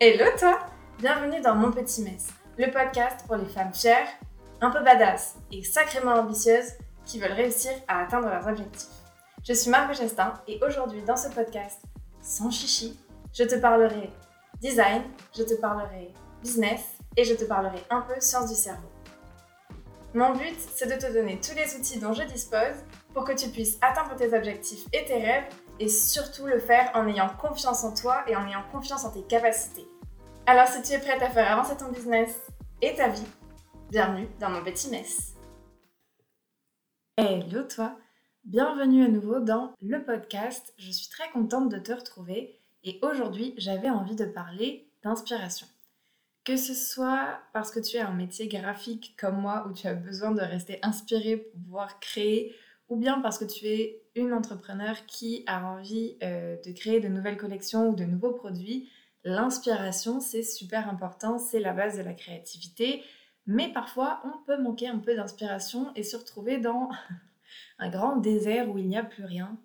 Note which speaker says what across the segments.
Speaker 1: Hello toi Bienvenue dans Mon Petit Mess, le podcast pour les femmes chères, un peu badass et sacrément ambitieuses qui veulent réussir à atteindre leurs objectifs. Je suis Margot Gestin et aujourd'hui dans ce podcast, sans chichi, je te parlerai design, je te parlerai business et je te parlerai un peu science du cerveau. Mon but, c'est de te donner tous les outils dont je dispose pour que tu puisses atteindre tes objectifs et tes rêves et surtout le faire en ayant confiance en toi et en ayant confiance en tes capacités. Alors si tu es prête à faire avancer ton business et ta vie, bienvenue dans mon petit mess. Hello toi, bienvenue à nouveau dans le podcast. Je suis très contente de te retrouver et aujourd'hui j'avais envie de parler d'inspiration. Que ce soit parce que tu as un métier graphique comme moi où tu as besoin de rester inspiré pour pouvoir créer ou bien parce que tu es entrepreneur qui a envie euh, de créer de nouvelles collections ou de nouveaux produits, l'inspiration, c'est super important, c'est la base de la créativité. Mais parfois, on peut manquer un peu d'inspiration et se retrouver dans un grand désert où il n'y a plus rien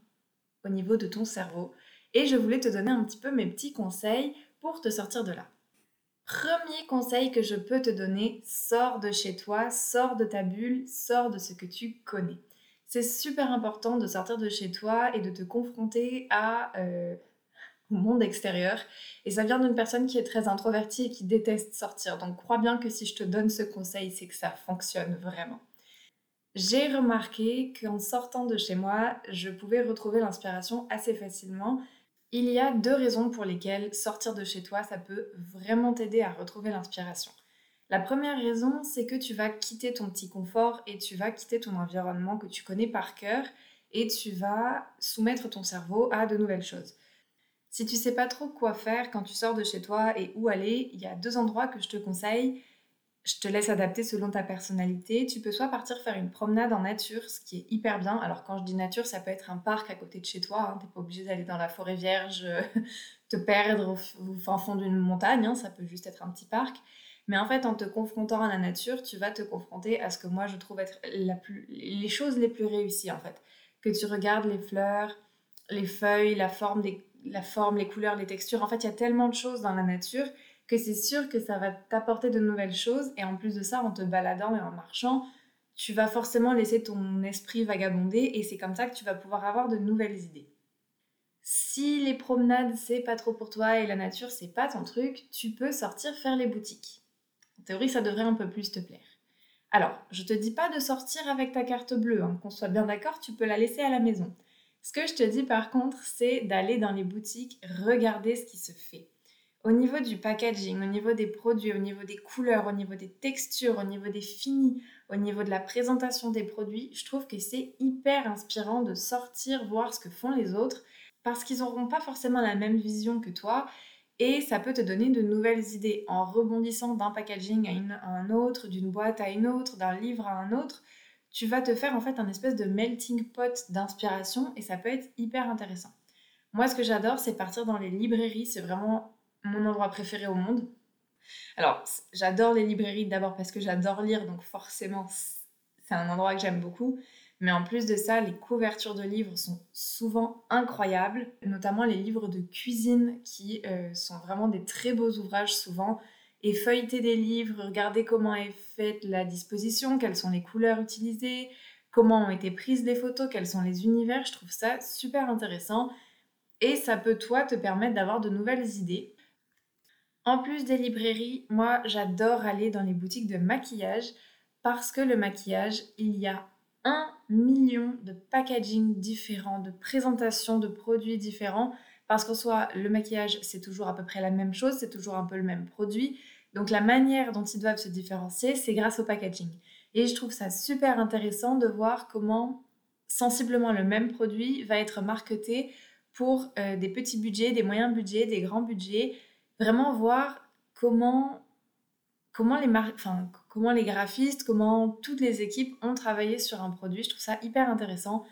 Speaker 1: au niveau de ton cerveau. Et je voulais te donner un petit peu mes petits conseils pour te sortir de là. Premier conseil que je peux te donner, sors de chez toi, sors de ta bulle, sors de ce que tu connais c'est super important de sortir de chez toi et de te confronter à, euh, au monde extérieur. Et ça vient d'une personne qui est très introvertie et qui déteste sortir. Donc crois bien que si je te donne ce conseil, c'est que ça fonctionne vraiment. J'ai remarqué qu'en sortant de chez moi, je pouvais retrouver l'inspiration assez facilement. Il y a deux raisons pour lesquelles sortir de chez toi, ça peut vraiment t'aider à retrouver l'inspiration. La première raison, c'est que tu vas quitter ton petit confort et tu vas quitter ton environnement que tu connais par cœur et tu vas soumettre ton cerveau à de nouvelles choses. Si tu sais pas trop quoi faire quand tu sors de chez toi et où aller, il y a deux endroits que je te conseille. Je te laisse adapter selon ta personnalité. Tu peux soit partir faire une promenade en nature, ce qui est hyper bien. Alors quand je dis nature, ça peut être un parc à côté de chez toi. Hein. Tu n'es pas obligé d'aller dans la forêt vierge, te perdre au, fin fond d'une montagne. Hein. Ça peut juste être un petit parc. Mais en fait, en te confrontant à la nature, tu vas te confronter à ce que moi je trouve être la plus, les choses les plus réussies en fait. Que tu regardes les fleurs, les feuilles, la forme, la forme, les couleurs, les textures. En fait, il y a tellement de choses dans la nature que c'est sûr que ça va t'apporter de nouvelles choses. Et en plus de ça, en te baladant et en marchant, tu vas forcément laisser ton esprit vagabonder et c'est comme ça que tu vas pouvoir avoir de nouvelles idées. Si les promenades c'est pas trop pour toi et la nature c'est pas ton truc, tu peux sortir faire les boutiques. En théorie, ça devrait un peu plus te plaire. Alors, je te dis pas de sortir avec ta carte bleue, hein. qu'on soit bien d'accord, tu peux la laisser à la maison. Ce que je te dis par contre, c'est d'aller dans les boutiques, regarder ce qui se fait. Au niveau du packaging, au niveau des produits, au niveau des couleurs, au niveau des textures, au niveau des finis, au niveau de la présentation des produits, je trouve que c'est hyper inspirant de sortir voir ce que font les autres parce qu'ils n'auront pas forcément la même vision que toi et ça peut te donner de nouvelles idées en rebondissant d'un packaging à, un autre, d'une boîte à une autre, d'un livre à un autre. Tu vas te faire en fait un espèce de melting pot d'inspiration et ça peut être hyper intéressant. Moi, ce que j'adore, c'est partir dans les librairies. C'est vraiment mon endroit préféré au monde. Alors, j'adore les librairies d'abord parce que j'adore lire, donc forcément, c'est un endroit que j'aime beaucoup. Mais en plus de ça, les couvertures de livres sont souvent incroyables, notamment les livres de cuisine qui euh, sont vraiment des très beaux ouvrages souvent. Et feuilleter des livres, regarder comment est faite la disposition, quelles sont les couleurs utilisées, comment ont été prises les photos, quels sont les univers, je trouve ça super intéressant. Et ça peut, toi, te permettre d'avoir de nouvelles idées. En plus des librairies, moi, j'adore aller dans les boutiques de maquillage parce que le maquillage, il y a un million de packaging différents, de présentations de produits différents, parce qu'en soit le maquillage, c'est toujours à peu près la même chose, c'est toujours un peu le même produit. Donc la manière dont ils doivent se différencier, c'est grâce au packaging. Et je trouve ça super intéressant de voir comment sensiblement le même produit va être marketé pour euh, des petits budgets, des moyens budgets, des grands budgets. Vraiment voir comment comment les, enfin, comment les graphistes, comment toutes les équipes ont travaillé sur un produit. Je trouve ça hyper intéressant.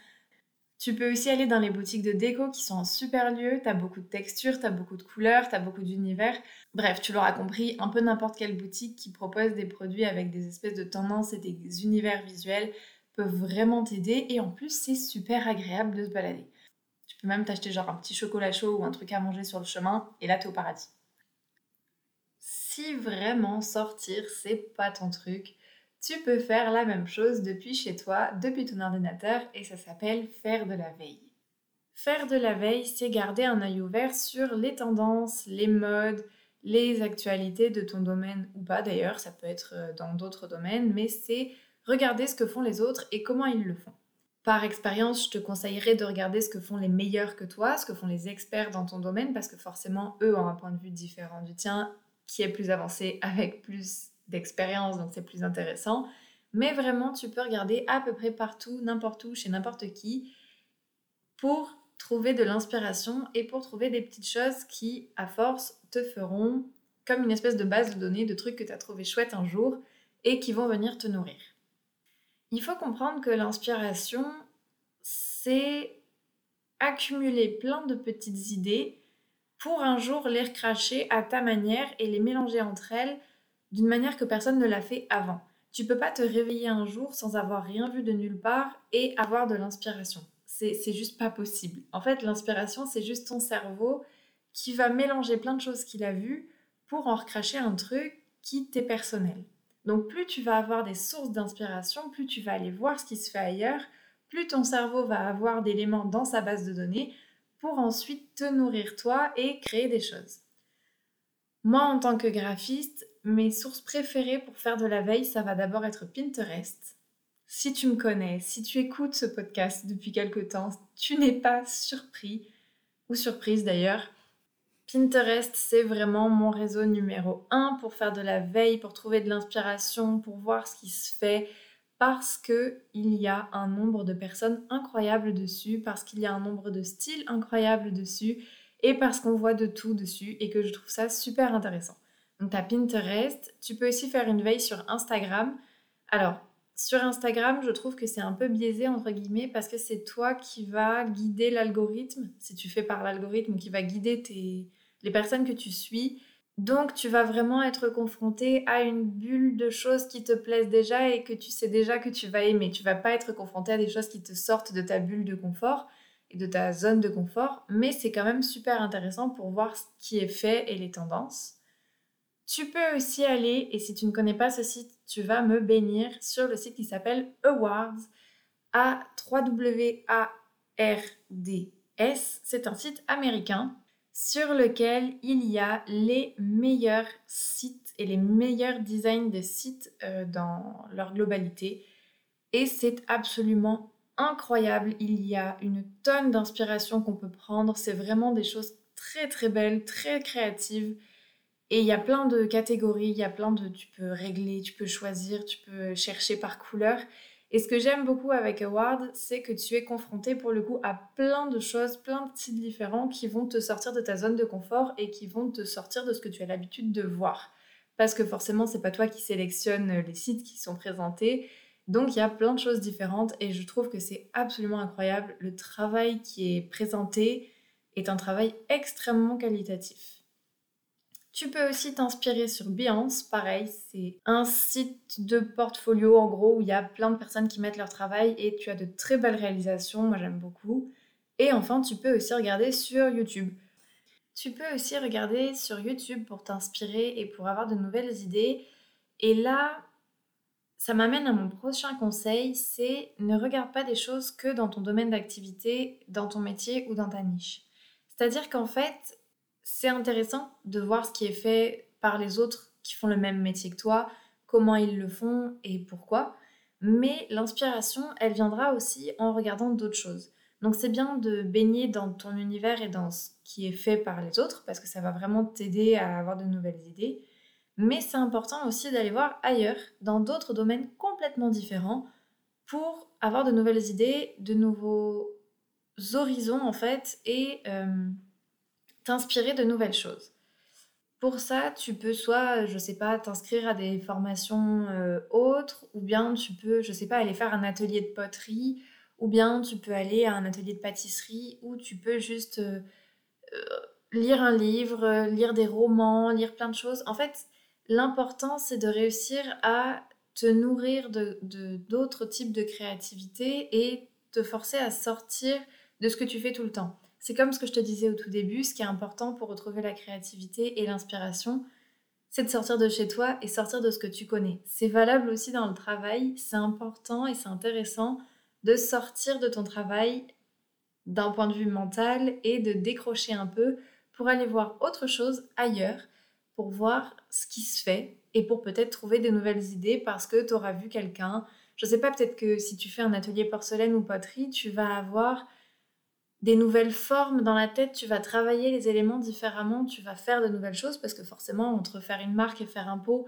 Speaker 1: Tu peux aussi aller dans les boutiques de déco qui sont un super lieu. Tu as beaucoup de textures, tu as beaucoup de couleurs, tu as beaucoup d'univers. Bref, tu l'auras compris, un peu n'importe quelle boutique qui propose des produits avec des espèces de tendances et des univers visuels peut vraiment t'aider. Et en plus, c'est super agréable de se balader. Tu peux même t'acheter genre un petit chocolat chaud ou un truc à manger sur le chemin et là, tu es au paradis. Si vraiment sortir, c'est pas ton truc, tu peux faire la même chose depuis chez toi, depuis ton ordinateur, et ça s'appelle faire de la veille. Faire de la veille, c'est garder un œil ouvert sur les tendances, les modes, les actualités de ton domaine ou pas d'ailleurs, ça peut être euh, dans d'autres domaines, mais c'est regarder ce que font les autres et comment ils le font. Par expérience, je te conseillerais de regarder ce que font les meilleurs que toi, ce que font les experts dans ton domaine, parce que forcément, eux ont un point de vue différent du tien, qui est plus avancé avec plus d'expérience, donc c'est plus intéressant. Mais vraiment, tu peux regarder à peu près partout, n'importe où, chez n'importe qui, pour trouver de l'inspiration et pour trouver des petites choses qui, à force, te feront comme une espèce de base de données de trucs que tu as trouvé chouette un jour et qui vont venir te nourrir. Il faut comprendre que l'inspiration, c'est accumuler plein de petites idées pour un jour les recracher à ta manière et les mélanger entre elles d'une manière que personne ne l'a fait avant. Tu peux pas te réveiller un jour sans avoir rien vu de nulle part et avoir de l'inspiration. C'est juste pas possible. En fait, l'inspiration, c'est juste ton cerveau qui va mélanger plein de choses qu'il a vues pour en recracher un truc qui t'est personnel. Donc plus tu vas avoir des sources d'inspiration, plus tu vas aller voir ce qui se fait ailleurs, plus ton cerveau va avoir d'éléments dans sa base de données pour ensuite te nourrir toi et créer des choses. Moi, en tant que graphiste, mes sources préférées pour faire de la veille, ça va d'abord être Pinterest. Si tu me connais, si tu écoutes ce podcast depuis quelque temps, tu n'es pas surpris, ou surprise d'ailleurs, Pinterest, c'est vraiment mon réseau numéro un pour faire de la veille, pour trouver de l'inspiration, pour voir ce qui se fait, parce que il y a un nombre de personnes incroyables dessus, parce qu'il y a un nombre de styles incroyables dessus, et parce qu'on voit de tout dessus et que je trouve ça super intéressant. Donc as Pinterest, tu peux aussi faire une veille sur Instagram. Alors, sur Instagram, je trouve que c'est un peu biaisé, entre guillemets, parce que c'est toi qui va guider l'algorithme, si tu fais par l'algorithme, qui va guider tes, les personnes que tu suis. Donc tu vas vraiment être confronté à une bulle de choses qui te plaisent déjà et que tu sais déjà que tu vas aimer. Tu vas pas être confronté à des choses qui te sortent de ta bulle de confort et de ta zone de confort, mais c'est quand même super intéressant pour voir ce qui est fait et les tendances. Tu peux aussi aller, et si tu ne connais pas ce site, tu vas me bénir sur le site qui s'appelle Awards, a 3 w a r d s C'est un site américain sur lequel il y a les meilleurs sites et les meilleurs designs de sites euh, dans leur globalité. Et c'est absolument incroyable. Il y a une tonne d'inspiration qu'on peut prendre. C'est vraiment des choses très très belles, très créatives. Et il y a plein de catégories, il y a plein de... Tu peux régler, tu peux choisir, tu peux chercher par couleur. Et ce que j'aime beaucoup avec Award, c'est que tu es confronté pour le coup à plein de choses, plein de styles différents qui vont te sortir de ta zone de confort et qui vont te sortir de ce que tu as l'habitude de voir. Parce que forcément, c'est pas toi qui sélectionne les sites qui sont présentés. Donc il y a plein de choses différentes et je trouve que c'est absolument incroyable. Le travail qui est présenté est un travail extrêmement qualitatif. Tu peux aussi t'inspirer sur Behance, pareil, c'est un site de portfolio en gros où il y a plein de personnes qui mettent leur travail et tu as de très belles réalisations, moi j'aime beaucoup. Et enfin, tu peux aussi regarder sur YouTube. Tu peux aussi regarder sur YouTube pour t'inspirer et pour avoir de nouvelles idées. Et là, ça m'amène à mon prochain conseil, c'est ne regarde pas des choses que dans ton domaine d'activité, dans ton métier ou dans ta niche. C'est-à-dire qu'en fait, c'est intéressant de voir ce qui est fait par les autres qui font le même métier que toi, comment ils le font et pourquoi. Mais l'inspiration, elle viendra aussi en regardant d'autres choses. Donc c'est bien de baigner dans ton univers et dans ce qui est fait par les autres, parce que ça va vraiment t'aider à avoir de nouvelles idées. Mais c'est important aussi d'aller voir ailleurs, dans d'autres domaines complètement différents, pour avoir de nouvelles idées, de nouveaux horizons en fait, et euh, t'inspirer de nouvelles choses. Pour ça, tu peux soit, je sais pas, t'inscrire à des formations euh, autres, ou bien tu peux, je sais pas, aller faire un atelier de poterie, ou bien tu peux aller à un atelier de pâtisserie, ou tu peux juste euh, euh, lire un livre, lire des romans, lire plein de choses. En fait, l'important, c'est de réussir à te nourrir de d'autres types de créativité et te forcer à sortir de ce que tu fais tout le temps. C'est comme ce que je te disais au tout début, ce qui est important pour retrouver la créativité et l'inspiration, c'est de sortir de chez toi et sortir de ce que tu connais. C'est valable aussi dans le travail, c'est important et c'est intéressant de sortir de ton travail d'un point de vue mental et de décrocher un peu pour aller voir autre chose ailleurs, pour voir ce qui se fait et pour peut-être trouver des nouvelles idées parce que tu auras vu quelqu'un. Je sais pas, peut-être que si tu fais un atelier porcelaine ou poterie, tu vas avoir des nouvelles formes dans la tête, tu vas travailler les éléments différemment, tu vas faire de nouvelles choses parce que forcément, entre faire une marque et faire un pot,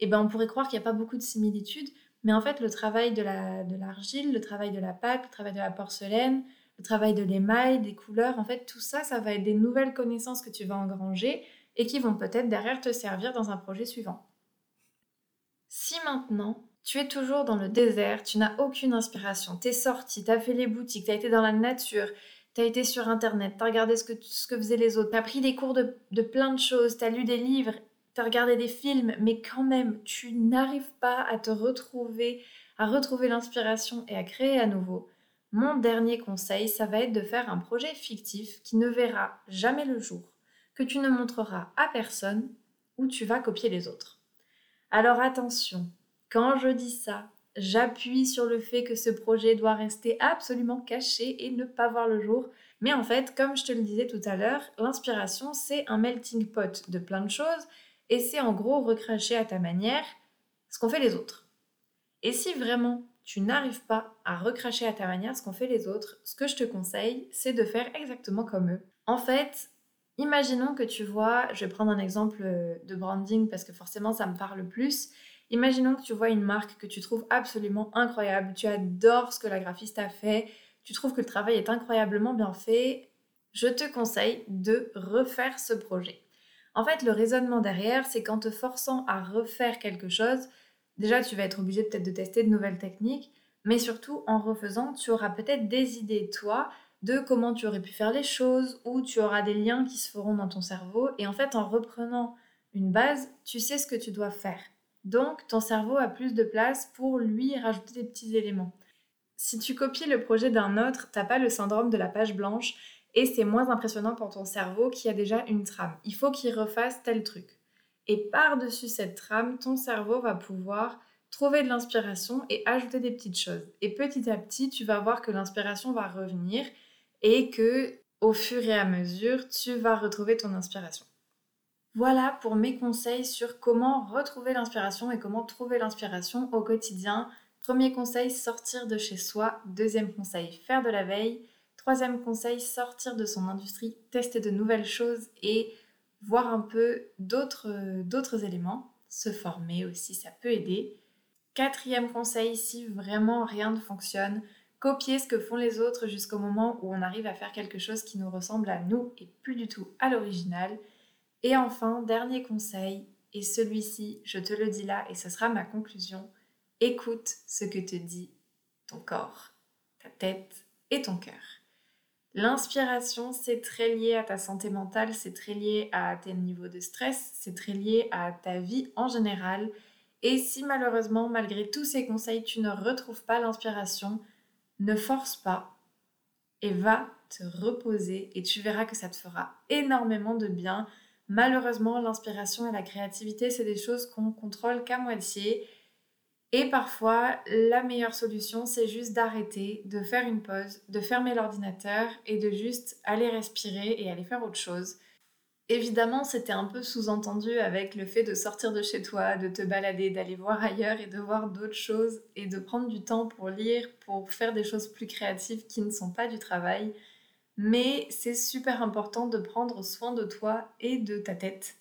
Speaker 1: eh ben, on pourrait croire qu'il n'y a pas beaucoup de similitudes. Mais en fait, le travail de l'argile, le travail de la pâte, le travail de la porcelaine, le travail de l'émail, des couleurs, en fait, tout ça, ça va être des nouvelles connaissances que tu vas engranger et qui vont peut-être derrière te servir dans un projet suivant. Si maintenant, tu es toujours dans le désert, tu n'as aucune inspiration, tu es sorti, tu as fait les boutiques, tu as été dans la nature, tu as été sur Internet, tu as regardé ce que, ce que faisaient les autres, tu as pris des cours de, plein de choses, tu as lu des livres, tu as regardé des films, mais quand même, tu n'arrives pas à te retrouver, à retrouver l'inspiration et à créer à nouveau. Mon dernier conseil, ça va être de faire un projet fictif qui ne verra jamais le jour, que tu ne montreras à personne, où tu vas copier les autres. Alors attention, quand je dis ça, j'appuie sur le fait que ce projet doit rester absolument caché et ne pas voir le jour. Mais en fait, comme je te le disais tout à l'heure, l'inspiration, c'est un melting pot de plein de choses et c'est en gros recracher à ta manière ce qu'ont fait les autres. Et si vraiment tu n'arrives pas à recracher à ta manière ce qu'ont fait les autres, ce que je te conseille, c'est de faire exactement comme eux. En fait, imaginons que tu vois, je vais prendre un exemple de branding parce que forcément ça me parle plus. Imaginons que tu vois une marque que tu trouves absolument incroyable, tu adores ce que la graphiste a fait, tu trouves que le travail est incroyablement bien fait, je te conseille de refaire ce projet. En fait, le raisonnement derrière, c'est qu'en te forçant à refaire quelque chose, déjà tu vas être obligé peut-être de tester de nouvelles techniques, mais surtout en refaisant, tu auras peut-être des idées, toi, de comment tu aurais pu faire les choses, ou tu auras des liens qui se feront dans ton cerveau, et en fait, en reprenant une base, tu sais ce que tu dois faire. Donc, ton cerveau a plus de place pour lui rajouter des petits éléments. Si tu copies le projet d'un autre, t'as pas le syndrome de la page blanche et c'est moins impressionnant pour ton cerveau qui a déjà une trame. Il faut qu'il refasse tel truc. Et par-dessus cette trame, ton cerveau va pouvoir trouver de l'inspiration et ajouter des petites choses. Et petit à petit, tu vas voir que l'inspiration va revenir et que au fur et à mesure, tu vas retrouver ton inspiration. Voilà pour mes conseils sur comment retrouver l'inspiration et comment trouver l'inspiration au quotidien. Premier conseil, sortir de chez soi. Deuxième conseil, faire de la veille. Troisième conseil, sortir de son industrie, tester de nouvelles choses et voir un peu d'autres éléments. Se former aussi, ça peut aider. Quatrième conseil, si vraiment rien ne fonctionne, copier ce que font les autres jusqu'au moment où on arrive à faire quelque chose qui nous ressemble à nous et plus du tout à l'original. Et enfin, dernier conseil, et celui-ci, je te le dis là, et ce sera ma conclusion, écoute ce que te dit ton corps, ta tête et ton cœur. L'inspiration, c'est très lié à ta santé mentale, c'est très lié à tes niveaux de stress, c'est très lié à ta vie en général. Et si malheureusement, malgré tous ces conseils, tu ne retrouves pas l'inspiration, ne force pas et va te reposer et tu verras que ça te fera énormément de bien Malheureusement, l'inspiration et la créativité, c'est des choses qu'on contrôle qu'à moitié. Et parfois, la meilleure solution, c'est juste d'arrêter, de faire une pause, de fermer l'ordinateur et de juste aller respirer et aller faire autre chose. Évidemment, c'était un peu sous-entendu avec le fait de sortir de chez toi, de te balader, d'aller voir ailleurs et de voir d'autres choses et de prendre du temps pour lire, pour faire des choses plus créatives qui ne sont pas du travail. Mais c'est super important de prendre soin de toi et de ta tête,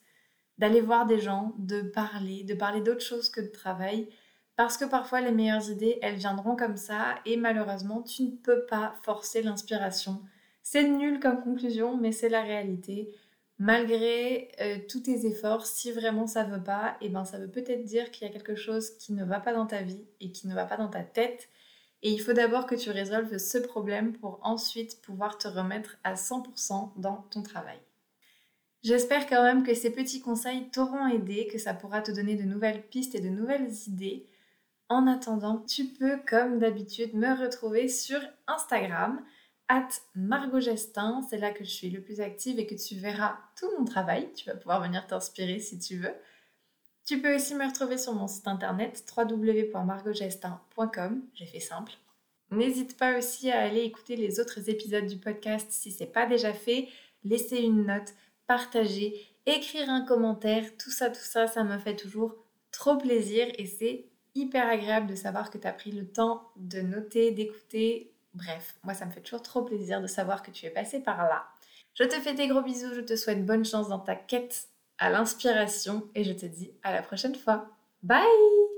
Speaker 1: d'aller voir des gens, de parler, de parler d'autre chose que de travail, parce que parfois les meilleures idées, elles viendront comme ça, et malheureusement, tu ne peux pas forcer l'inspiration. C'est nul comme conclusion, mais c'est la réalité. Malgré euh, tous tes efforts, si vraiment ça veut pas, et eh ben ça veut peut-être dire qu'il y a quelque chose qui ne va pas dans ta vie et qui ne va pas dans ta tête et il faut d'abord que tu résolves ce problème pour ensuite pouvoir te remettre à 100% dans ton travail. J'espère quand même que ces petits conseils t'auront aidé, que ça pourra te donner de nouvelles pistes et de nouvelles idées. En attendant, tu peux, comme d'habitude, me retrouver sur Instagram, at Margot Gestin. C'est là que je suis le plus active et que tu verras tout mon travail. Tu vas pouvoir venir t'inspirer si tu veux. Tu peux aussi me retrouver sur mon site internet www.margotgestin.com. J'ai fait simple. N'hésite pas aussi à aller écouter les autres épisodes du podcast si ce n'est pas déjà fait. Laisser une note, partager, écrire un commentaire, tout ça, tout ça, ça me fait toujours trop plaisir et c'est hyper agréable de savoir que tu as pris le temps de noter, d'écouter. Bref, moi ça me fait toujours trop plaisir de savoir que tu es passé par là. Je te fais des gros bisous, je te souhaite bonne chance dans ta quête à l'inspiration et je te dis à la prochaine fois. Bye